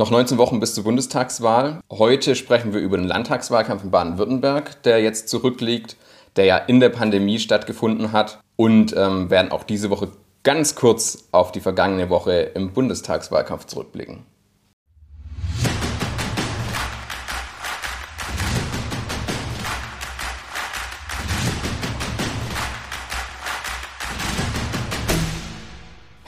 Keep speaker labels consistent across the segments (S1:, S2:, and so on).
S1: Noch 19 Wochen bis zur Bundestagswahl. Heute sprechen wir über den Landtagswahlkampf in Baden-Württemberg, der jetzt zurückliegt, der ja in der Pandemie stattgefunden hat. Und ähm, werden auch diese Woche ganz kurz auf die vergangene Woche im Bundestagswahlkampf zurückblicken.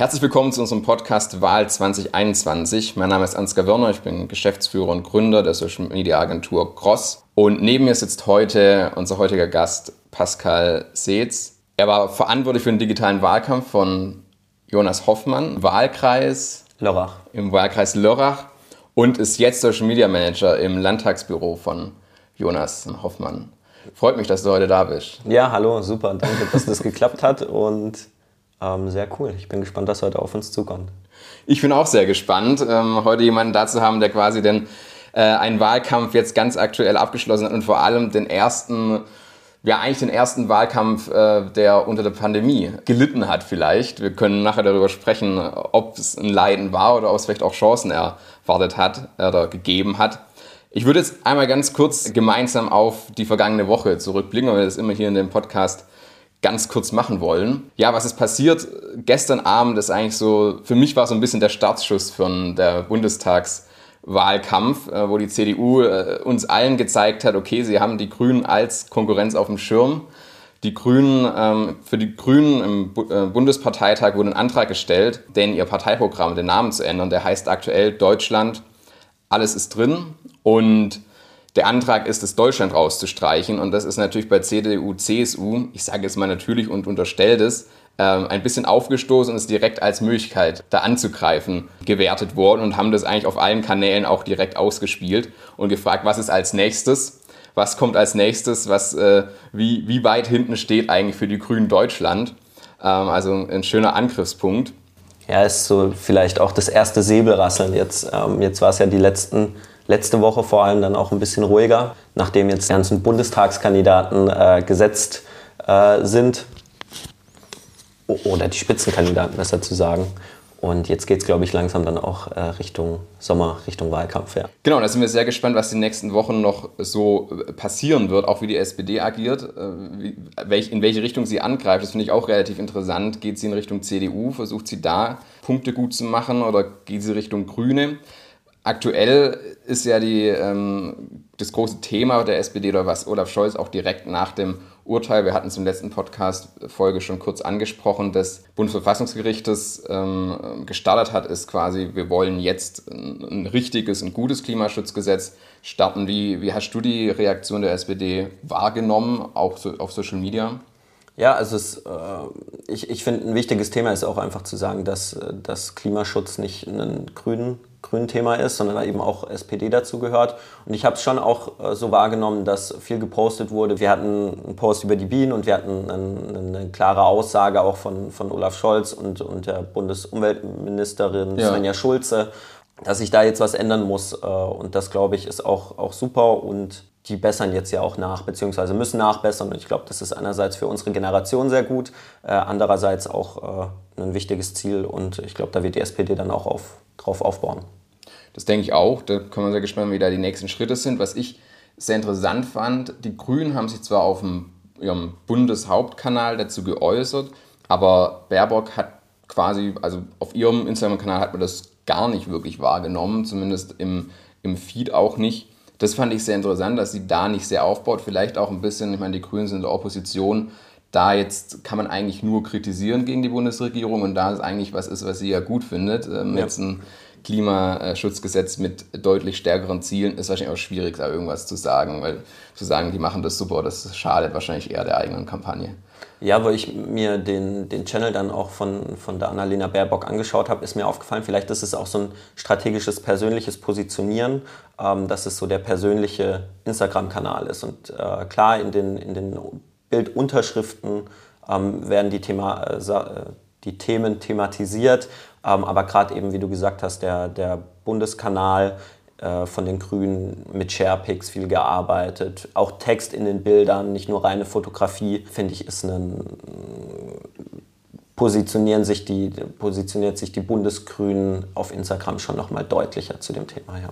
S1: Herzlich willkommen zu unserem Podcast Wahl 2021. Mein Name ist Ansgar Wörner, ich bin Geschäftsführer und Gründer der Social Media Agentur Cross. Und neben mir sitzt heute unser heutiger Gast Pascal Seetz. Er war verantwortlich für den digitalen Wahlkampf von Jonas Hoffmann, Wahlkreis
S2: Lörrach.
S1: Im Wahlkreis Lörrach und ist jetzt Social Media Manager im Landtagsbüro von Jonas Hoffmann. Freut mich, dass du heute da bist.
S2: Ja, hallo, super. Danke, dass das geklappt hat und ähm, sehr cool. Ich bin gespannt, was heute auf uns zukommt.
S1: Ich bin auch sehr gespannt, ähm, heute jemanden da zu haben, der quasi den, äh, einen Wahlkampf jetzt ganz aktuell abgeschlossen hat und vor allem den ersten, ja eigentlich den ersten Wahlkampf, äh, der unter der Pandemie gelitten hat vielleicht. Wir können nachher darüber sprechen, ob es ein Leiden war oder ob es vielleicht auch Chancen erwartet hat oder gegeben hat. Ich würde jetzt einmal ganz kurz gemeinsam auf die vergangene Woche zurückblicken, weil wir das immer hier in dem Podcast ganz kurz machen wollen. Ja, was ist passiert? Gestern Abend ist eigentlich so, für mich war so ein bisschen der Startschuss von der Bundestagswahlkampf, äh, wo die CDU äh, uns allen gezeigt hat, okay, sie haben die Grünen als Konkurrenz auf dem Schirm. Die Grünen, ähm, für die Grünen im äh, Bundesparteitag wurde ein Antrag gestellt, denn ihr Parteiprogramm, den Namen zu ändern. Der heißt aktuell Deutschland, alles ist drin. Und der Antrag ist, das Deutschland rauszustreichen. Und das ist natürlich bei CDU, CSU, ich sage jetzt mal natürlich und unterstellt es, ähm, ein bisschen aufgestoßen und ist direkt als Möglichkeit, da anzugreifen, gewertet worden und haben das eigentlich auf allen Kanälen auch direkt ausgespielt und gefragt, was ist als nächstes? Was kommt als nächstes? Was, äh, wie, wie weit hinten steht eigentlich für die Grünen Deutschland? Ähm, also ein schöner Angriffspunkt.
S2: Ja, ist so vielleicht auch das erste Säbelrasseln. Jetzt, ähm, jetzt war es ja die letzten letzte Woche vor allem dann auch ein bisschen ruhiger, nachdem jetzt die ganzen Bundestagskandidaten äh, gesetzt äh, sind. Oder die Spitzenkandidaten, besser zu sagen. Und jetzt geht es, glaube ich, langsam dann auch äh, Richtung Sommer, Richtung Wahlkampf. Ja.
S1: Genau, da sind wir sehr gespannt, was die nächsten Wochen noch so äh, passieren wird, auch wie die SPD agiert, äh, welch, in welche Richtung sie angreift. Das finde ich auch relativ interessant. Geht sie in Richtung CDU, versucht sie da Punkte gut zu machen oder geht sie Richtung Grüne? Aktuell ist ja die, ähm, das große Thema der SPD oder was Olaf Scholz auch direkt nach dem Urteil, wir hatten es im letzten Podcast-Folge schon kurz angesprochen, des Bundesverfassungsgerichtes ähm, gestartet hat, ist quasi, wir wollen jetzt ein, ein richtiges und gutes Klimaschutzgesetz starten. Wie, wie hast du die Reaktion der SPD wahrgenommen, auch so, auf Social Media?
S2: Ja, also es, äh, ich, ich finde, ein wichtiges Thema ist auch einfach zu sagen, dass, äh, dass Klimaschutz nicht einen grünen grünen Thema ist, sondern eben auch SPD dazu gehört. Und ich habe es schon auch äh, so wahrgenommen, dass viel gepostet wurde. Wir hatten einen Post über die Bienen und wir hatten eine, eine klare Aussage auch von, von Olaf Scholz und, und der Bundesumweltministerin ja. Svenja Schulze, dass sich da jetzt was ändern muss. Äh, und das, glaube ich, ist auch, auch super. Und die bessern jetzt ja auch nach, beziehungsweise müssen nachbessern. Und ich glaube, das ist einerseits für unsere Generation sehr gut, äh, andererseits auch äh, ein wichtiges Ziel. Und ich glaube, da wird die SPD dann auch auf, drauf aufbauen.
S1: Das denke ich auch. Da können wir sehr gespannt, wie da die nächsten Schritte sind. Was ich sehr interessant fand, die Grünen haben sich zwar auf dem, ihrem Bundeshauptkanal dazu geäußert, aber Baerbock hat quasi, also auf ihrem Instagram-Kanal hat man das gar nicht wirklich wahrgenommen, zumindest im, im Feed auch nicht. Das fand ich sehr interessant, dass sie da nicht sehr aufbaut. Vielleicht auch ein bisschen, ich meine, die Grünen sind in der Opposition. Da jetzt kann man eigentlich nur kritisieren gegen die Bundesregierung und da es eigentlich was ist, was sie ja gut findet. Ähm, ja. Jetzt ein Klimaschutzgesetz mit deutlich stärkeren Zielen ist wahrscheinlich auch schwierig, da irgendwas zu sagen, weil zu sagen, die machen das super, das schadet wahrscheinlich eher der eigenen Kampagne.
S2: Ja, wo ich mir den, den Channel dann auch von, von der Annalena Baerbock angeschaut habe, ist mir aufgefallen, vielleicht ist es auch so ein strategisches, persönliches Positionieren, ähm, dass es so der persönliche Instagram-Kanal ist. Und äh, klar, in den, in den Bildunterschriften ähm, werden die, Thema, äh, die Themen thematisiert, ähm, aber gerade eben, wie du gesagt hast, der, der Bundeskanal äh, von den Grünen mit Sharepics viel gearbeitet. Auch Text in den Bildern, nicht nur reine Fotografie, finde ich, ist ein positionieren sich die, positioniert sich die Bundesgrünen auf Instagram schon nochmal deutlicher zu dem Thema. Ja.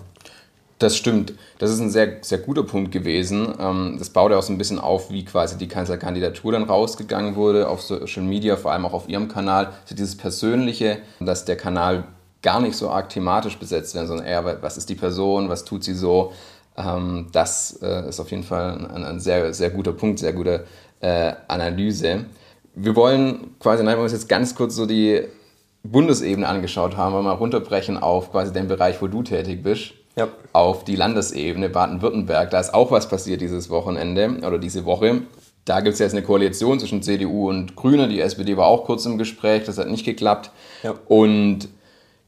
S1: Das stimmt. Das ist ein sehr, sehr guter Punkt gewesen. Ähm, das baut ja auch so ein bisschen auf, wie quasi die Kanzlerkandidatur dann rausgegangen wurde auf Social Media, vor allem auch auf ihrem Kanal. Also dieses Persönliche, dass der Kanal gar nicht so arg thematisch besetzt wird, sondern eher, was ist die Person, was tut sie so. Ähm, das äh, ist auf jeden Fall ein, ein sehr, sehr guter Punkt, sehr gute äh, Analyse. Wir wollen quasi, nein, wir uns jetzt ganz kurz so die Bundesebene angeschaut haben, weil wir mal runterbrechen auf quasi den Bereich, wo du tätig bist ja. auf die Landesebene Baden-Württemberg. Da ist auch was passiert dieses Wochenende oder diese Woche. Da gibt es jetzt eine Koalition zwischen CDU und Grünen. Die SPD war auch kurz im Gespräch, das hat nicht geklappt. Ja. Und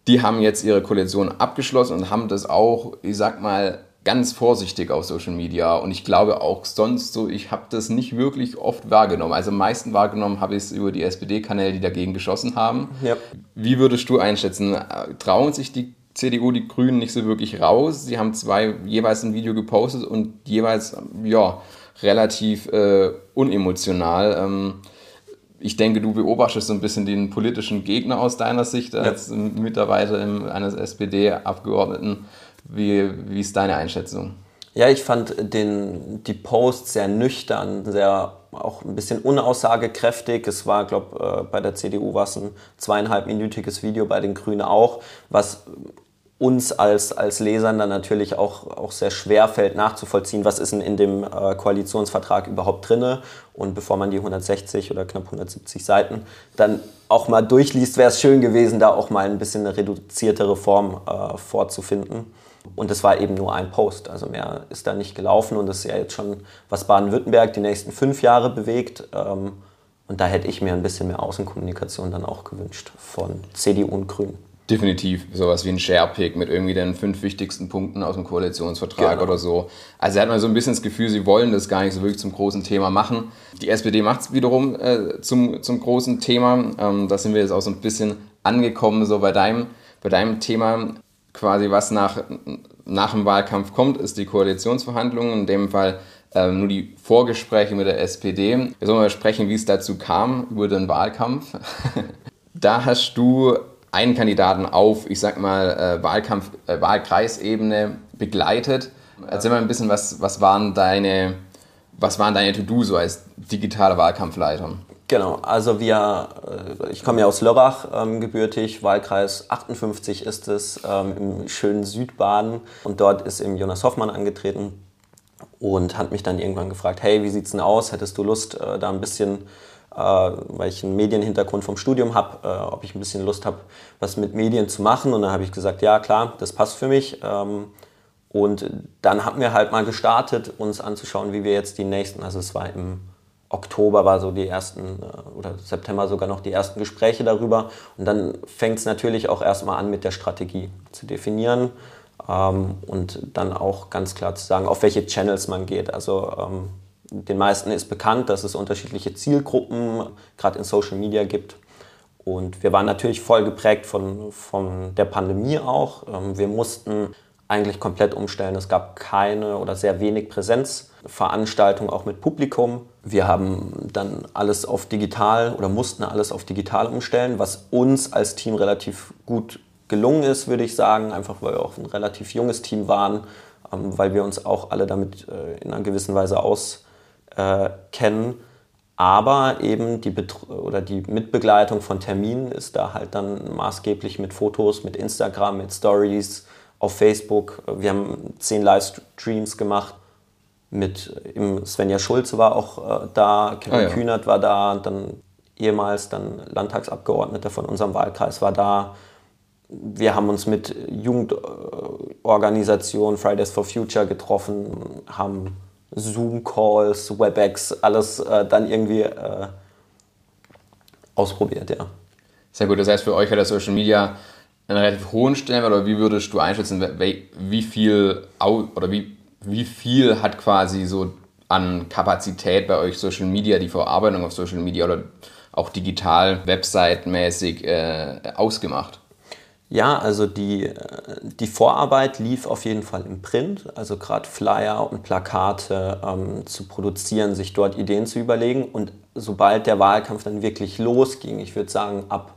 S1: die haben jetzt ihre Koalition abgeschlossen und haben das auch, ich sag mal, ganz vorsichtig auf Social Media. Und ich glaube auch sonst so, ich habe das nicht wirklich oft wahrgenommen. Also am meisten wahrgenommen habe ich es über die SPD-Kanäle, die dagegen geschossen haben. Ja. Wie würdest du einschätzen? Trauen sich die CDU, die Grünen nicht so wirklich raus. Sie haben zwei jeweils ein Video gepostet und jeweils ja relativ äh, unemotional. Ähm, ich denke, du beobachtest so ein bisschen den politischen Gegner aus deiner Sicht als ja. Mitarbeiter eines SPD-Abgeordneten. Wie, wie ist deine Einschätzung?
S2: Ja, ich fand den, die Post sehr nüchtern, sehr auch ein bisschen unaussagekräftig. Es war, glaube äh, bei der CDU war es ein zweieinhalbminütiges Video, bei den Grünen auch, was uns als, als Lesern dann natürlich auch, auch sehr schwer fällt nachzuvollziehen, was ist denn in dem äh, Koalitionsvertrag überhaupt drinne. Und bevor man die 160 oder knapp 170 Seiten dann auch mal durchliest, wäre es schön gewesen, da auch mal ein bisschen eine reduziertere Form äh, vorzufinden. Und es war eben nur ein Post, also mehr ist da nicht gelaufen und das ist ja jetzt schon, was Baden-Württemberg die nächsten fünf Jahre bewegt. Ähm, und da hätte ich mir ein bisschen mehr Außenkommunikation dann auch gewünscht von CDU und Grünen.
S1: Definitiv sowas wie ein Sharepick mit irgendwie den fünf wichtigsten Punkten aus dem Koalitionsvertrag genau. oder so. Also hat man so ein bisschen das Gefühl, sie wollen das gar nicht so wirklich zum großen Thema machen. Die SPD macht es wiederum äh, zum, zum großen Thema. Ähm, da sind wir jetzt auch so ein bisschen angekommen, so bei deinem, bei deinem Thema. Quasi was nach, nach dem Wahlkampf kommt, ist die Koalitionsverhandlung. In dem Fall ähm, nur die Vorgespräche mit der SPD. Wir sollen mal sprechen, wie es dazu kam über den Wahlkampf. da hast du einen Kandidaten auf, ich sag mal, äh, Wahlkampf, äh, Wahlkreisebene begleitet. Erzähl mal ein bisschen, was, was waren deine, deine To-Do so als digitaler Wahlkampfleiter?
S2: Genau, also wir, äh, ich komme ja aus Lörrach ähm, gebürtig, Wahlkreis 58 ist es, ähm, im schönen Südbaden. Und dort ist eben Jonas Hoffmann angetreten und hat mich dann irgendwann gefragt, hey, wie sieht's denn aus? Hättest du Lust, äh, da ein bisschen äh, weil ich einen Medienhintergrund vom Studium habe, äh, ob ich ein bisschen Lust habe, was mit Medien zu machen. Und dann habe ich gesagt, ja klar, das passt für mich. Ähm, und dann haben wir halt mal gestartet, uns anzuschauen, wie wir jetzt die nächsten, also es war im Oktober war so die ersten, äh, oder September sogar noch die ersten Gespräche darüber. Und dann fängt es natürlich auch erstmal an mit der Strategie zu definieren ähm, und dann auch ganz klar zu sagen, auf welche Channels man geht. Also ähm, den meisten ist bekannt, dass es unterschiedliche Zielgruppen gerade in Social Media gibt. Und wir waren natürlich voll geprägt von, von der Pandemie auch. Ähm, wir mussten eigentlich komplett umstellen. Es gab keine oder sehr wenig Präsenzveranstaltungen, auch mit Publikum. Wir haben dann alles auf digital oder mussten alles auf digital umstellen, was uns als Team relativ gut gelungen ist, würde ich sagen, einfach weil wir auch ein relativ junges Team waren, ähm, weil wir uns auch alle damit äh, in einer gewissen Weise aus äh. Aber eben die, oder die Mitbegleitung von Terminen ist da halt dann maßgeblich mit Fotos, mit Instagram, mit Stories, auf Facebook. Wir haben zehn Livestreams gemacht. Mit Svenja Schulze war auch äh, da, Kevin ah, ja. Kühnert war da, dann ehemals dann Landtagsabgeordneter von unserem Wahlkreis war da. Wir haben uns mit Jugendorganisationen Fridays for Future getroffen, haben Zoom-Calls, WebEx, alles äh, dann irgendwie äh, ausprobiert, ja.
S1: Sehr gut, das heißt für euch hat der Social Media einen relativ hohen Stellenwert oder wie würdest du einschätzen, wie viel oder wie, wie viel hat quasi so an Kapazität bei euch Social Media, die Verarbeitung auf Social Media oder auch digital, website-mäßig äh, ausgemacht?
S2: Ja, also die, äh, die Vorarbeit lief auf jeden Fall im Print, also gerade Flyer und Plakate ähm, zu produzieren, sich dort Ideen zu überlegen. Und sobald der Wahlkampf dann wirklich losging, ich würde sagen ab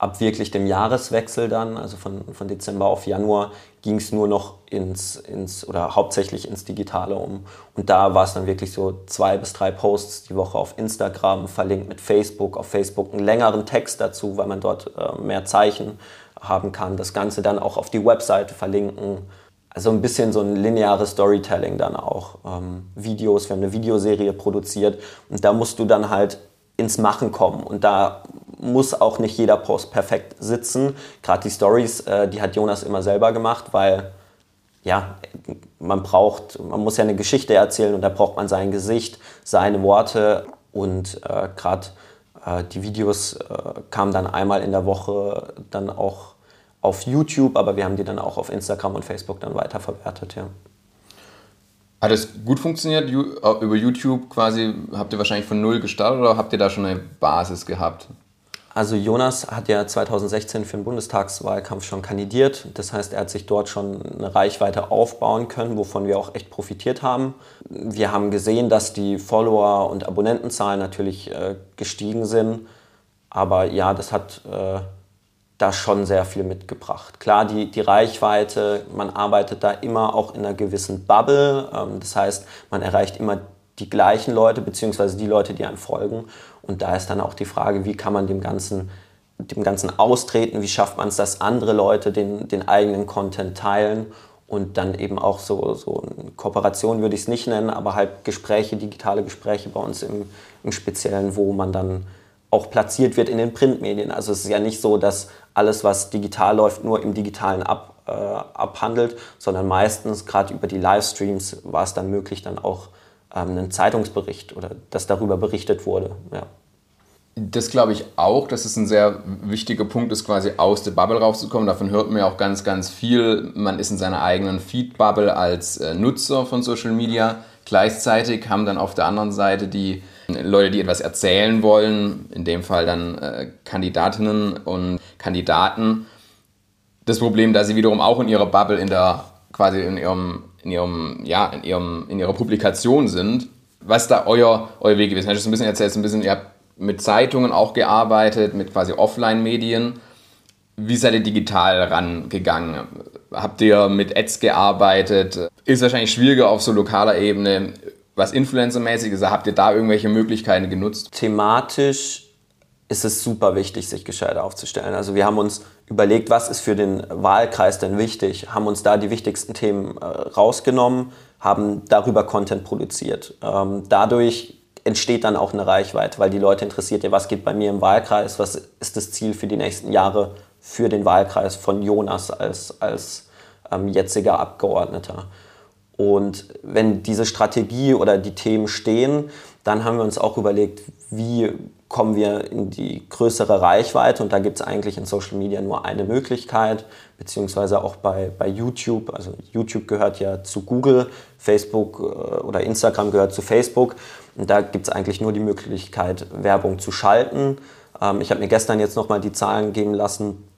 S2: ab wirklich dem Jahreswechsel dann, also von, von Dezember auf Januar, ging es nur noch ins, ins oder hauptsächlich ins Digitale um. Und da war es dann wirklich so zwei bis drei Posts die Woche auf Instagram, verlinkt mit Facebook, auf Facebook einen längeren Text dazu, weil man dort äh, mehr Zeichen haben kann. Das Ganze dann auch auf die Webseite verlinken. Also ein bisschen so ein lineares Storytelling dann auch. Ähm, Videos, wir haben eine Videoserie produziert und da musst du dann halt ins Machen kommen. Und da muss auch nicht jeder Post perfekt sitzen. Gerade die Stories, äh, die hat Jonas immer selber gemacht, weil ja, man braucht, man muss ja eine Geschichte erzählen und da braucht man sein Gesicht, seine Worte und äh, gerade äh, die Videos äh, kamen dann einmal in der Woche dann auch auf YouTube, aber wir haben die dann auch auf Instagram und Facebook dann weiterverwertet, ja.
S1: Hat es gut funktioniert über YouTube quasi? Habt ihr wahrscheinlich von null gestartet oder habt ihr da schon eine Basis gehabt?
S2: Also Jonas hat ja 2016 für den Bundestagswahlkampf schon kandidiert. Das heißt, er hat sich dort schon eine Reichweite aufbauen können, wovon wir auch echt profitiert haben. Wir haben gesehen, dass die Follower- und Abonnentenzahlen natürlich äh, gestiegen sind. Aber ja, das hat äh, da schon sehr viel mitgebracht. Klar, die, die Reichweite, man arbeitet da immer auch in einer gewissen Bubble. Ähm, das heißt, man erreicht immer die gleichen Leute, beziehungsweise die Leute, die einem folgen. Und da ist dann auch die Frage, wie kann man dem Ganzen, dem Ganzen austreten, wie schafft man es, dass andere Leute den, den eigenen Content teilen und dann eben auch so, so Kooperation würde ich es nicht nennen, aber halt Gespräche, digitale Gespräche bei uns im, im Speziellen, wo man dann auch platziert wird in den Printmedien. Also es ist ja nicht so, dass alles, was digital läuft, nur im digitalen ab, äh, abhandelt, sondern meistens gerade über die Livestreams war es dann möglich, dann auch einen Zeitungsbericht oder dass darüber berichtet wurde. Ja.
S1: Das glaube ich auch, dass es ein sehr wichtiger Punkt ist, quasi aus der Bubble rauszukommen. Davon hört man ja auch ganz, ganz viel. Man ist in seiner eigenen Feed-Bubble als äh, Nutzer von Social Media. Gleichzeitig haben dann auf der anderen Seite die Leute, die etwas erzählen wollen, in dem Fall dann äh, Kandidatinnen und Kandidaten, das Problem, dass sie wiederum auch in ihrer Bubble, in der quasi in ihrem in, ihrem, ja, in, ihrem, in ihrer Publikation sind. Was ist da euer, euer Weg gewesen? Hast du ein bisschen erzählt, ein bisschen, ihr habt mit Zeitungen auch gearbeitet, mit quasi Offline-Medien. Wie seid ihr digital rangegangen? Habt ihr mit Ads gearbeitet? Ist wahrscheinlich schwieriger auf so lokaler Ebene. Was Influencer-mäßig ist, habt ihr da irgendwelche Möglichkeiten genutzt?
S2: Thematisch ist es super wichtig, sich gescheit aufzustellen. Also wir haben uns überlegt, was ist für den Wahlkreis denn wichtig, haben uns da die wichtigsten Themen äh, rausgenommen, haben darüber Content produziert. Ähm, dadurch entsteht dann auch eine Reichweite, weil die Leute interessiert, ja, was geht bei mir im Wahlkreis, was ist das Ziel für die nächsten Jahre für den Wahlkreis von Jonas als, als ähm, jetziger Abgeordneter. Und wenn diese Strategie oder die Themen stehen, dann haben wir uns auch überlegt, wie kommen wir in die größere Reichweite und da gibt es eigentlich in Social Media nur eine Möglichkeit, beziehungsweise auch bei, bei YouTube. Also YouTube gehört ja zu Google, Facebook äh, oder Instagram gehört zu Facebook und da gibt es eigentlich nur die Möglichkeit, Werbung zu schalten. Ähm, ich habe mir gestern jetzt nochmal die Zahlen geben lassen.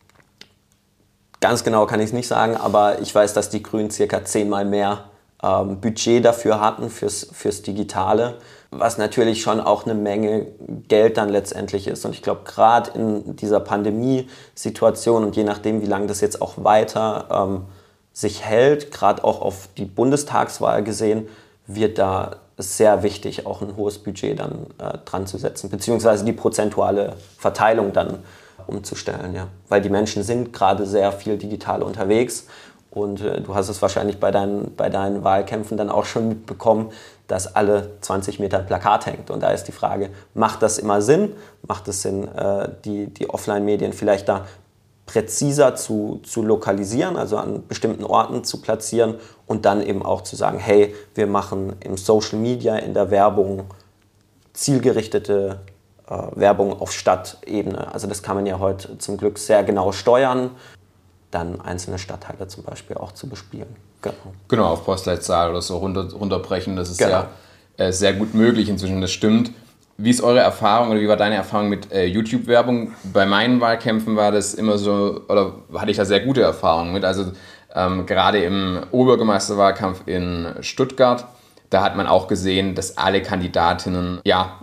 S2: Ganz genau kann ich es nicht sagen, aber ich weiß, dass die Grünen circa zehnmal mehr ähm, Budget dafür hatten, fürs, fürs Digitale was natürlich schon auch eine Menge Geld dann letztendlich ist. Und ich glaube, gerade in dieser Pandemiesituation und je nachdem, wie lange das jetzt auch weiter ähm, sich hält, gerade auch auf die Bundestagswahl gesehen, wird da sehr wichtig, auch ein hohes Budget dann äh, dran zu setzen, beziehungsweise die prozentuale Verteilung dann umzustellen. Ja. Weil die Menschen sind gerade sehr viel digital unterwegs und äh, du hast es wahrscheinlich bei deinen, bei deinen Wahlkämpfen dann auch schon mitbekommen, dass alle 20 Meter ein Plakat hängt. Und da ist die Frage, macht das immer Sinn? Macht es Sinn, äh, die, die Offline-Medien vielleicht da präziser zu, zu lokalisieren, also an bestimmten Orten zu platzieren und dann eben auch zu sagen, hey, wir machen im Social Media, in der Werbung zielgerichtete äh, Werbung auf Stadtebene. Also das kann man ja heute zum Glück sehr genau steuern, dann einzelne Stadtteile zum Beispiel auch zu bespielen.
S1: Genau. genau, auf Postleitzahl oder so runter, runterbrechen. Das ist genau. ja äh, sehr gut möglich inzwischen, das stimmt. Wie ist eure Erfahrung oder wie war deine Erfahrung mit äh, YouTube-Werbung? Bei meinen Wahlkämpfen war das immer so, oder hatte ich da sehr gute Erfahrungen mit. Also ähm, gerade im Oberbürgermeisterwahlkampf in Stuttgart, da hat man auch gesehen, dass alle Kandidatinnen ja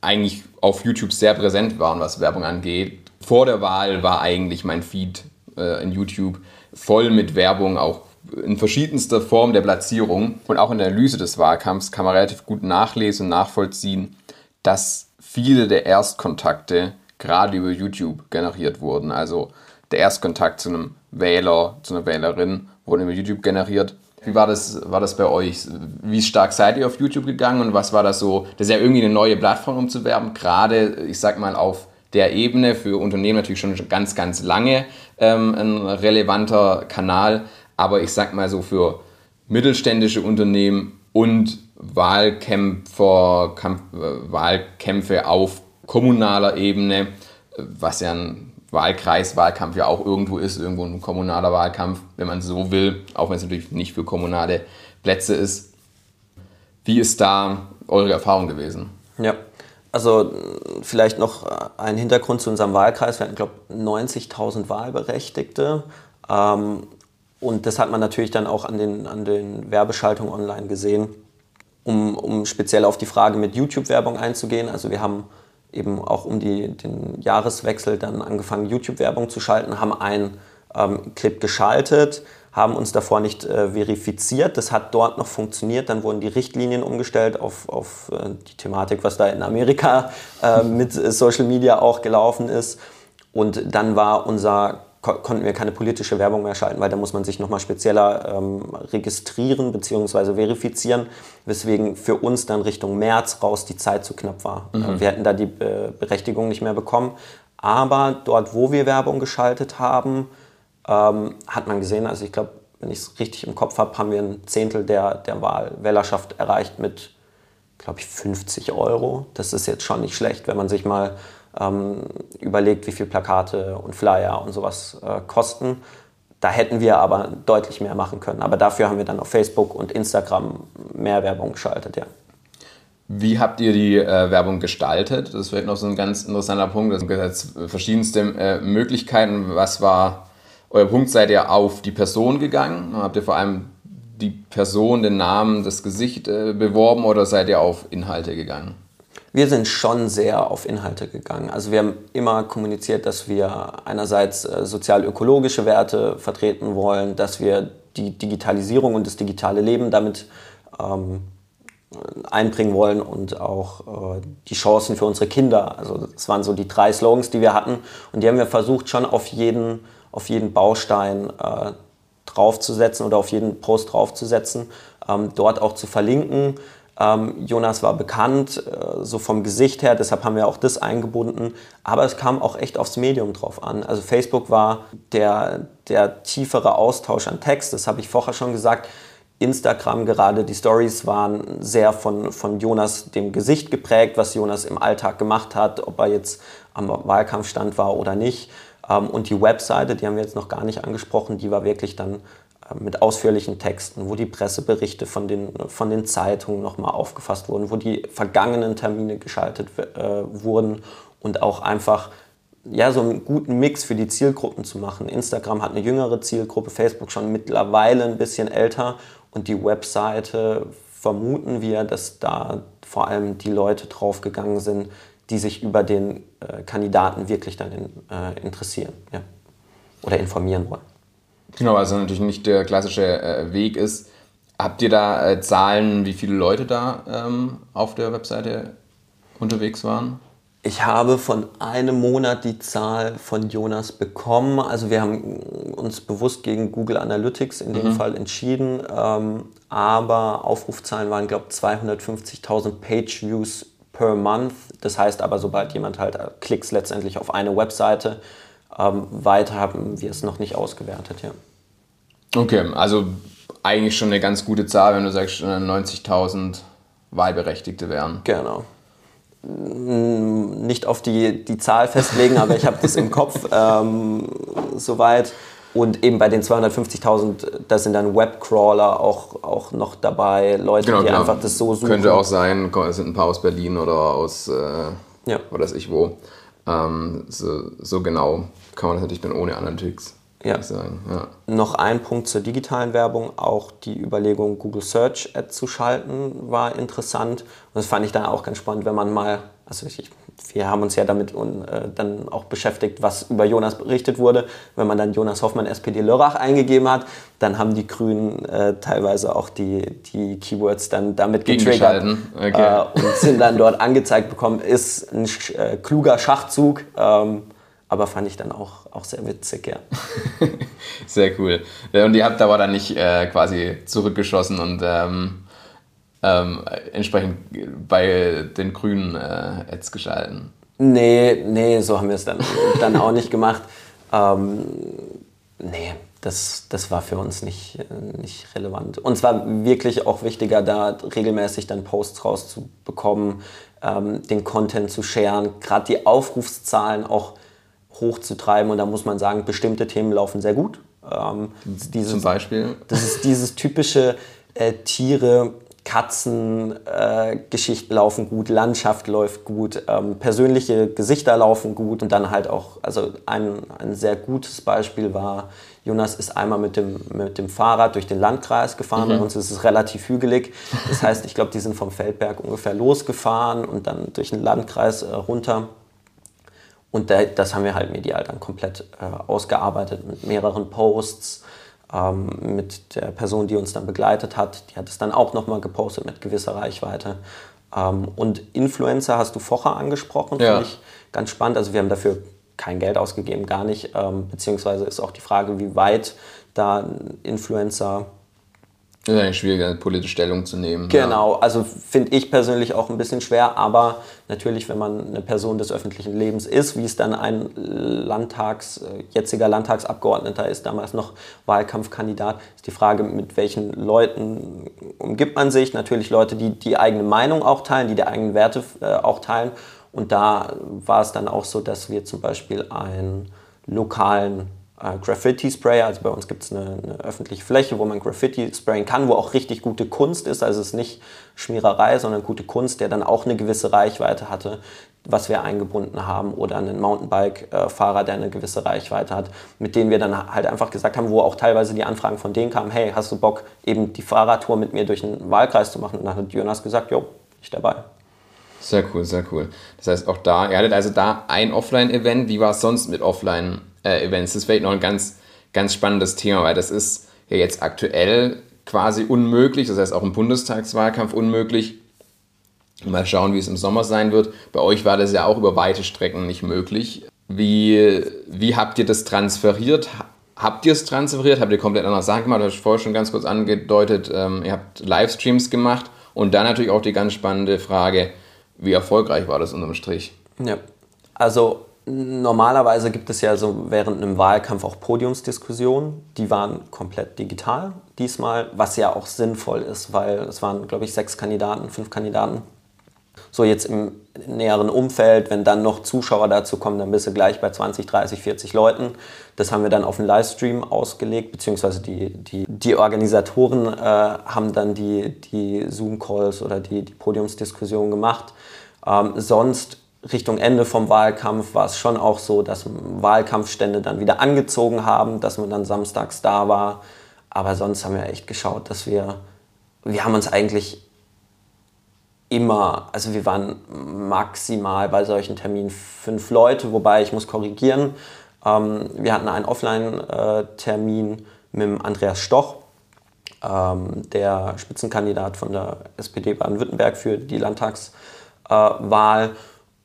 S1: eigentlich auf YouTube sehr präsent waren, was Werbung angeht. Vor der Wahl war eigentlich mein Feed äh, in YouTube voll mit Werbung, auch in verschiedenster Form der Platzierung. Und auch in der Analyse des Wahlkampfs kann man relativ gut nachlesen und nachvollziehen, dass viele der Erstkontakte gerade über YouTube generiert wurden. Also der Erstkontakt zu einem Wähler, zu einer Wählerin wurde über YouTube generiert. Wie war das, war das bei euch? Wie stark seid ihr auf YouTube gegangen und was war das so? Das ist ja irgendwie eine neue Plattform, um zu werben. Gerade, ich sag mal, auf der Ebene für Unternehmen natürlich schon ganz, ganz lange ähm, ein relevanter Kanal. Aber ich sag mal so für mittelständische Unternehmen und Wahlkämpfer, Kampf, äh, Wahlkämpfe auf kommunaler Ebene, was ja ein Wahlkreiswahlkampf ja auch irgendwo ist, irgendwo ein kommunaler Wahlkampf, wenn man so will, auch wenn es natürlich nicht für kommunale Plätze ist. Wie ist da eure Erfahrung gewesen?
S2: Ja, also vielleicht noch ein Hintergrund zu unserem Wahlkreis. Wir hatten, glaube ich, 90.000 Wahlberechtigte. Ähm, und das hat man natürlich dann auch an den, an den Werbeschaltungen online gesehen. Um, um speziell auf die Frage mit YouTube-Werbung einzugehen. Also wir haben eben auch um die, den Jahreswechsel dann angefangen, YouTube-Werbung zu schalten, haben einen ähm, Clip geschaltet, haben uns davor nicht äh, verifiziert. Das hat dort noch funktioniert. Dann wurden die Richtlinien umgestellt auf, auf äh, die Thematik, was da in Amerika äh, mit Social Media auch gelaufen ist. Und dann war unser konnten wir keine politische Werbung mehr schalten, weil da muss man sich nochmal spezieller ähm, registrieren bzw. verifizieren, weswegen für uns dann Richtung März raus die Zeit zu knapp war. Mhm. Wir hätten da die äh, Berechtigung nicht mehr bekommen. Aber dort, wo wir Werbung geschaltet haben, ähm, hat man gesehen, also ich glaube, wenn ich es richtig im Kopf habe, haben wir ein Zehntel der, der Wahlwählerschaft erreicht mit, glaube ich, 50 Euro. Das ist jetzt schon nicht schlecht, wenn man sich mal ähm, überlegt, wie viel Plakate und Flyer und sowas äh, kosten. Da hätten wir aber deutlich mehr machen können. Aber dafür haben wir dann auf Facebook und Instagram mehr Werbung geschaltet, ja.
S1: Wie habt ihr die äh, Werbung gestaltet? Das ist vielleicht noch so ein ganz interessanter Punkt. Es gibt verschiedenste äh, Möglichkeiten. Was war euer Punkt? Seid ihr auf die Person gegangen? Habt ihr vor allem die Person, den Namen, das Gesicht äh, beworben oder seid ihr auf Inhalte gegangen?
S2: Wir sind schon sehr auf Inhalte gegangen. Also wir haben immer kommuniziert, dass wir einerseits äh, sozial-ökologische Werte vertreten wollen, dass wir die Digitalisierung und das digitale Leben damit ähm, einbringen wollen und auch äh, die Chancen für unsere Kinder. Also das waren so die drei Slogans, die wir hatten und die haben wir versucht schon auf jeden, auf jeden Baustein äh, draufzusetzen oder auf jeden Post draufzusetzen, ähm, dort auch zu verlinken. Ähm, Jonas war bekannt, äh, so vom Gesicht her, deshalb haben wir auch das eingebunden. Aber es kam auch echt aufs Medium drauf an. Also Facebook war der, der tiefere Austausch an Text, das habe ich vorher schon gesagt. Instagram gerade, die Stories waren sehr von, von Jonas dem Gesicht geprägt, was Jonas im Alltag gemacht hat, ob er jetzt am Wahlkampfstand war oder nicht. Ähm, und die Webseite, die haben wir jetzt noch gar nicht angesprochen, die war wirklich dann mit ausführlichen Texten, wo die Presseberichte von den, von den Zeitungen nochmal aufgefasst wurden, wo die vergangenen Termine geschaltet äh, wurden und auch einfach ja, so einen guten Mix für die Zielgruppen zu machen. Instagram hat eine jüngere Zielgruppe, Facebook schon mittlerweile ein bisschen älter und die Webseite vermuten wir, dass da vor allem die Leute draufgegangen sind, die sich über den äh, Kandidaten wirklich dann in, äh, interessieren ja. oder informieren wollen.
S1: Genau, also natürlich nicht der klassische äh, Weg ist. Habt ihr da äh, Zahlen, wie viele Leute da ähm, auf der Webseite unterwegs waren?
S2: Ich habe von einem Monat die Zahl von Jonas bekommen. Also wir haben uns bewusst gegen Google Analytics in dem mhm. Fall entschieden. Ähm, aber Aufrufzahlen waren, glaube ich, 250.000 Page-Views per Month. Das heißt aber, sobald jemand halt Klicks letztendlich auf eine Webseite, ähm, weiter haben wir es noch nicht ausgewertet, ja.
S1: Okay, also eigentlich schon eine ganz gute Zahl, wenn du sagst, 90.000 Wahlberechtigte wären.
S2: Genau. Nicht auf die, die Zahl festlegen, aber ich habe das im Kopf ähm, soweit. Und eben bei den 250.000, da sind dann Webcrawler auch, auch noch dabei, Leute, genau, die genau. einfach das so
S1: suchen. Könnte auch sein, es sind ein paar aus Berlin oder aus, äh, ja. oder weiß ich wo. Ähm, so, so, genau kann man das natürlich dann ohne Analytics ja. sagen. Ja.
S2: Noch ein Punkt zur digitalen Werbung, auch die Überlegung, Google Search Ad zu schalten, war interessant. Und das fand ich dann auch ganz spannend, wenn man mal, also ich, wir haben uns ja damit und, äh, dann auch beschäftigt, was über Jonas berichtet wurde. Wenn man dann Jonas Hoffmann, SPD Lörrach eingegeben hat, dann haben die Grünen äh, teilweise auch die, die Keywords dann damit getriggert okay. äh, und sind dann dort angezeigt bekommen, ist ein äh, kluger Schachzug. Ähm, aber fand ich dann auch, auch sehr witzig, ja.
S1: sehr cool. Und ihr habt aber dann nicht äh, quasi zurückgeschossen und ähm, ähm, entsprechend bei den Grünen äh, Ads geschalten?
S2: Nee, nee, so haben wir es dann, dann auch nicht gemacht. Ähm, nee, das, das war für uns nicht, nicht relevant. Und es war wirklich auch wichtiger, da regelmäßig dann Posts rauszubekommen, ähm, den Content zu sharen, gerade die Aufrufszahlen auch hochzutreiben. Und da muss man sagen, bestimmte Themen laufen sehr gut.
S1: Ähm, dieses, Zum Beispiel?
S2: Das ist dieses typische äh, Tiere Katzengeschichten äh, laufen gut, Landschaft läuft gut, ähm, persönliche Gesichter laufen gut und dann halt auch, also ein, ein sehr gutes Beispiel war, Jonas ist einmal mit dem, mit dem Fahrrad durch den Landkreis gefahren, mhm. bei uns ist es relativ hügelig, das heißt, ich glaube, die sind vom Feldberg ungefähr losgefahren und dann durch den Landkreis äh, runter. Und da, das haben wir halt medial dann komplett äh, ausgearbeitet mit mehreren Posts, ähm, mit der Person, die uns dann begleitet hat. Die hat es dann auch nochmal gepostet mit gewisser Reichweite. Ähm, und Influencer hast du vorher angesprochen, ja. finde ich ganz spannend. Also wir haben dafür kein Geld ausgegeben, gar nicht. Ähm, beziehungsweise ist auch die Frage, wie weit da Influencer
S1: das ist eigentlich schwieriger, politische Stellung zu nehmen.
S2: Genau, ja. also finde ich persönlich auch ein bisschen schwer, aber natürlich, wenn man eine Person des öffentlichen Lebens ist, wie es dann ein Landtags, äh, jetziger Landtagsabgeordneter ist, damals noch Wahlkampfkandidat, ist die Frage, mit welchen Leuten umgibt man sich. Natürlich Leute, die die eigene Meinung auch teilen, die die eigenen Werte äh, auch teilen. Und da war es dann auch so, dass wir zum Beispiel einen lokalen äh, Graffiti-Sprayer. Also bei uns gibt es eine, eine, öffentliche Fläche, wo man Graffiti sprayen kann, wo auch richtig gute Kunst ist. Also es ist nicht Schmiererei, sondern gute Kunst, der dann auch eine gewisse Reichweite hatte, was wir eingebunden haben. Oder einen Mountainbike-Fahrer, der eine gewisse Reichweite hat, mit denen wir dann halt einfach gesagt haben, wo auch teilweise die Anfragen von denen kamen, hey, hast du Bock, eben die Fahrradtour mit mir durch den Wahlkreis zu machen? Und dann hat Jonas gesagt, jo, ich dabei.
S1: Sehr cool, sehr cool. Das heißt, auch da, ihr hattet also da ein Offline-Event. Wie war es sonst mit Offline? Äh, Events. Das ist vielleicht noch ein ganz, ganz spannendes Thema, weil das ist ja jetzt aktuell quasi unmöglich, das heißt auch im Bundestagswahlkampf unmöglich. Mal schauen, wie es im Sommer sein wird. Bei euch war das ja auch über weite Strecken nicht möglich. Wie, wie habt ihr das transferiert? Habt ihr es transferiert? Habt ihr komplett andere Sachen gemacht? Du hast vorher schon ganz kurz angedeutet, ähm, ihr habt Livestreams gemacht. Und dann natürlich auch die ganz spannende Frage, wie erfolgreich war das unterm Strich?
S2: Ja, also Normalerweise gibt es ja so während einem Wahlkampf auch Podiumsdiskussionen. Die waren komplett digital diesmal, was ja auch sinnvoll ist, weil es waren, glaube ich, sechs Kandidaten, fünf Kandidaten. So jetzt im näheren Umfeld, wenn dann noch Zuschauer dazu kommen, dann bist du gleich bei 20, 30, 40 Leuten. Das haben wir dann auf einen Livestream ausgelegt, beziehungsweise die, die, die Organisatoren äh, haben dann die, die Zoom-Calls oder die, die Podiumsdiskussion gemacht. Ähm, sonst Richtung Ende vom Wahlkampf war es schon auch so, dass Wahlkampfstände dann wieder angezogen haben, dass man dann samstags da war. Aber sonst haben wir echt geschaut, dass wir, wir haben uns eigentlich immer, also wir waren maximal bei solchen Terminen fünf Leute, wobei ich muss korrigieren. Ähm, wir hatten einen Offline-Termin mit Andreas Stoch, ähm, der Spitzenkandidat von der SPD Baden-Württemberg für die Landtagswahl. Äh,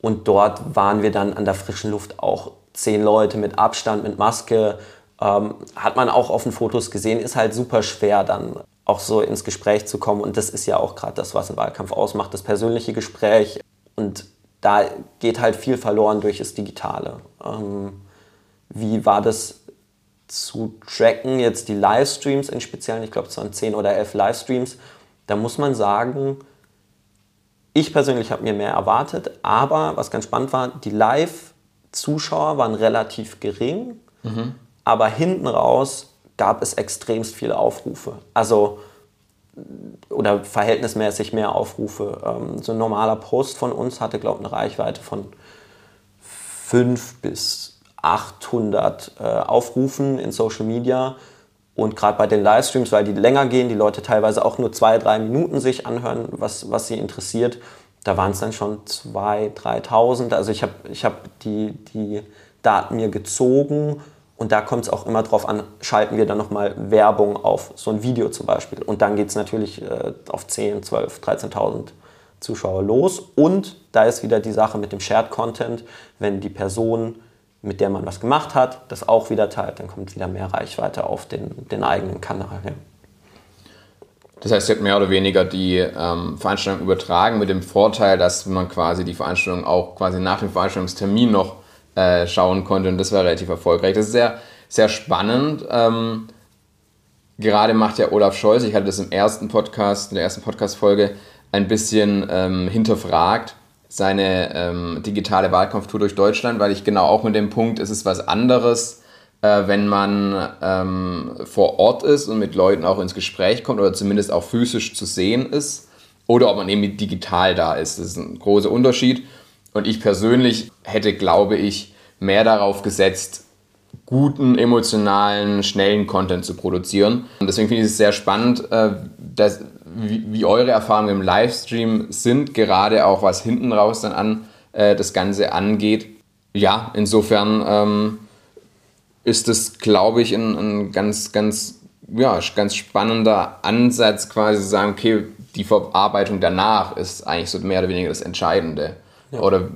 S2: und dort waren wir dann an der frischen Luft auch zehn Leute mit Abstand, mit Maske. Ähm, hat man auch auf den Fotos gesehen, ist halt super schwer dann auch so ins Gespräch zu kommen. Und das ist ja auch gerade das, was ein Wahlkampf ausmacht, das persönliche Gespräch. Und da geht halt viel verloren durch das Digitale. Ähm, wie war das zu tracken, jetzt die Livestreams in Speziellen, ich glaube es waren zehn oder elf Livestreams, da muss man sagen, ich persönlich habe mir mehr erwartet, aber was ganz spannend war, die Live-Zuschauer waren relativ gering. Mhm. aber hinten raus gab es extremst viele Aufrufe. Also oder verhältnismäßig mehr Aufrufe. Ähm, so ein normaler Post von uns hatte, glaube ich, eine Reichweite von 5 bis 800 äh, Aufrufen in Social Media. Und gerade bei den Livestreams, weil die länger gehen, die Leute teilweise auch nur zwei, drei Minuten sich anhören, was, was sie interessiert, da waren es dann schon 2.000, 3.000. Also ich habe ich hab die, die Daten mir gezogen und da kommt es auch immer drauf an, schalten wir dann nochmal Werbung auf so ein Video zum Beispiel. Und dann geht es natürlich äh, auf 10, 12, 13.000 Zuschauer los. Und da ist wieder die Sache mit dem Shared Content, wenn die Person, mit der man was gemacht hat, das auch wieder teilt, dann kommt wieder mehr Reichweite auf den, den eigenen Kanal. Ja.
S1: Das heißt, ihr habt mehr oder weniger die ähm, Veranstaltung übertragen mit dem Vorteil, dass man quasi die Veranstaltung auch quasi nach dem Veranstaltungstermin noch äh, schauen konnte und das war relativ erfolgreich. Das ist sehr, sehr spannend. Ähm, gerade macht ja Olaf Scholz, ich hatte das im ersten Podcast, in der ersten Podcast-Folge ein bisschen ähm, hinterfragt, seine ähm, digitale Wahlkampftour durch Deutschland, weil ich genau auch mit dem Punkt, es ist was anderes, äh, wenn man ähm, vor Ort ist und mit Leuten auch ins Gespräch kommt oder zumindest auch physisch zu sehen ist oder ob man eben digital da ist. Das ist ein großer Unterschied. Und ich persönlich hätte, glaube ich, mehr darauf gesetzt, guten, emotionalen, schnellen Content zu produzieren. Und deswegen finde ich es sehr spannend, äh, dass, wie, eure Erfahrungen im Livestream sind, gerade auch was hinten raus dann an äh, das Ganze angeht. Ja, insofern ähm, ist das, glaube ich, ein, ein, ganz, ganz, ja, ganz spannender Ansatz, quasi zu sagen, okay, die Verarbeitung danach ist eigentlich so mehr oder weniger das Entscheidende. Ja. Oder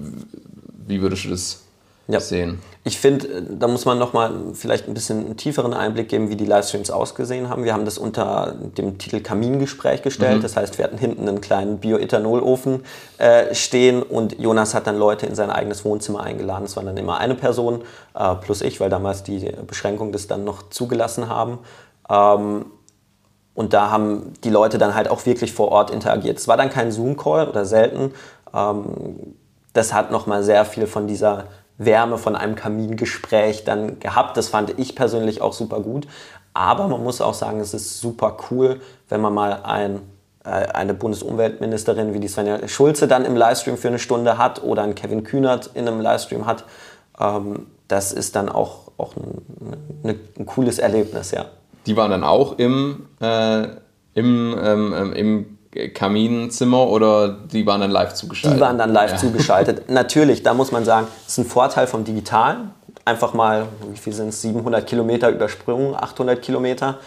S1: wie würdest du das ja. sehen?
S2: Ich finde, da muss man nochmal vielleicht ein bisschen einen tieferen Einblick geben, wie die Livestreams ausgesehen haben. Wir haben das unter dem Titel Kamingespräch gestellt. Mhm. Das heißt, wir hatten hinten einen kleinen Bioethanolofen äh, stehen und Jonas hat dann Leute in sein eigenes Wohnzimmer eingeladen. Es war dann immer eine Person äh, plus ich, weil damals die Beschränkungen das dann noch zugelassen haben. Ähm, und da haben die Leute dann halt auch wirklich vor Ort interagiert. Es war dann kein Zoom-Call oder selten, ähm, das hat nochmal sehr viel von dieser Wärme von einem Kamingespräch dann gehabt. Das fand ich persönlich auch super gut. Aber man muss auch sagen, es ist super cool, wenn man mal ein, äh, eine Bundesumweltministerin wie die Svenja Schulze dann im Livestream für eine Stunde hat oder einen Kevin Kühnert in einem Livestream hat. Ähm, das ist dann auch, auch ein, ein, cooles Erlebnis, ja.
S1: Die waren dann auch im, äh, im, ähm, im Kaminzimmer oder die waren dann live zugeschaltet?
S2: Die waren dann live ja. zugeschaltet. Natürlich, da muss man sagen, das ist ein Vorteil vom Digitalen. Einfach mal, wie viel sind es, 700 Kilometer übersprungen, 800 Kilometer.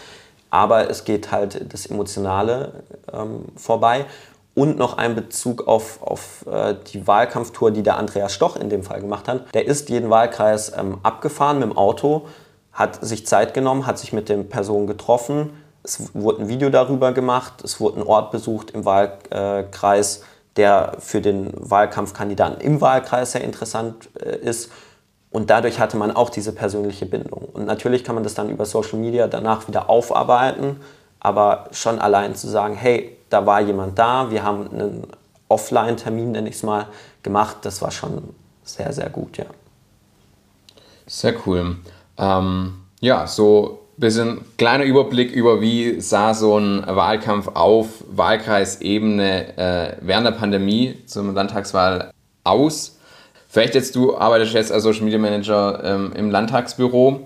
S2: Aber es geht halt das Emotionale ähm, vorbei. Und noch ein Bezug auf, auf äh, die Wahlkampftour, die der Andreas Stoch in dem Fall gemacht hat. Der ist jeden Wahlkreis ähm, abgefahren mit dem Auto, hat sich Zeit genommen, hat sich mit den Personen getroffen, es wurde ein Video darüber gemacht, es wurde ein Ort besucht im Wahlkreis, der für den Wahlkampfkandidaten im Wahlkreis sehr interessant äh, ist. Und dadurch hatte man auch diese persönliche Bindung. Und natürlich kann man das dann über Social Media danach wieder aufarbeiten, aber schon allein zu sagen, hey, da war jemand da, wir haben einen Offline-Termin, nenne ich es mal, gemacht, das war schon sehr, sehr gut, ja.
S1: Sehr cool. Ähm, ja, so bisschen kleiner Überblick über, wie sah so ein Wahlkampf auf Wahlkreisebene äh, während der Pandemie zur Landtagswahl aus. Vielleicht jetzt, du arbeitest jetzt als Social Media Manager ähm, im Landtagsbüro.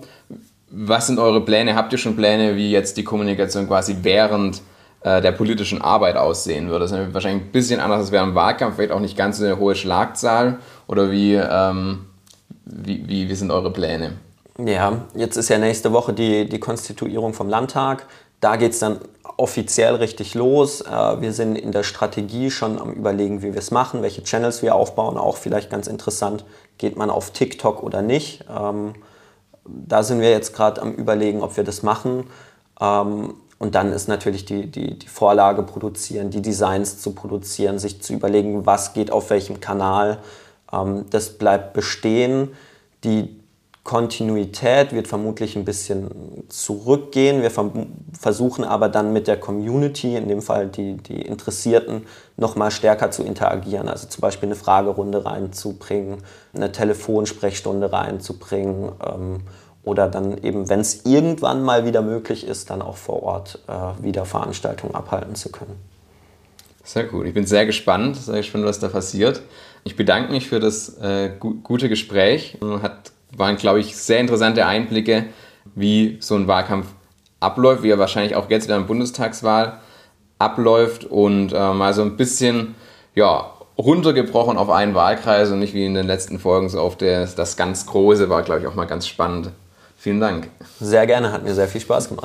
S1: Was sind eure Pläne? Habt ihr schon Pläne, wie jetzt die Kommunikation quasi während äh, der politischen Arbeit aussehen würde? Das ist wahrscheinlich ein bisschen anders als während dem Wahlkampf, vielleicht auch nicht ganz so eine hohe Schlagzahl. Oder wie, ähm, wie, wie, wie sind eure Pläne?
S2: Ja, jetzt ist ja nächste Woche die, die Konstituierung vom Landtag. Da geht es dann offiziell richtig los. Äh, wir sind in der Strategie schon am Überlegen, wie wir es machen, welche Channels wir aufbauen. Auch vielleicht ganz interessant, geht man auf TikTok oder nicht. Ähm, da sind wir jetzt gerade am Überlegen, ob wir das machen. Ähm, und dann ist natürlich die, die, die Vorlage produzieren, die Designs zu produzieren, sich zu überlegen, was geht auf welchem Kanal. Ähm, das bleibt bestehen. Die Kontinuität wird vermutlich ein bisschen zurückgehen. Wir versuchen aber dann mit der Community, in dem Fall die, die Interessierten, noch mal stärker zu interagieren. Also zum Beispiel eine Fragerunde reinzubringen, eine Telefonsprechstunde reinzubringen ähm, oder dann eben, wenn es irgendwann mal wieder möglich ist, dann auch vor Ort äh, wieder Veranstaltungen abhalten zu können.
S1: Sehr gut. Ich bin sehr gespannt, sehr gespannt, was da passiert. Ich bedanke mich für das äh, gu gute Gespräch. Hat, waren, glaube ich, sehr interessante Einblicke, wie so ein Wahlkampf abläuft, wie er wahrscheinlich auch jetzt in der Bundestagswahl abläuft und äh, mal so ein bisschen ja, runtergebrochen auf einen Wahlkreis und nicht wie in den letzten Folgen so auf der, das ganz Große war, glaube ich, auch mal ganz spannend. Vielen Dank.
S2: Sehr gerne, hat mir sehr viel Spaß gemacht.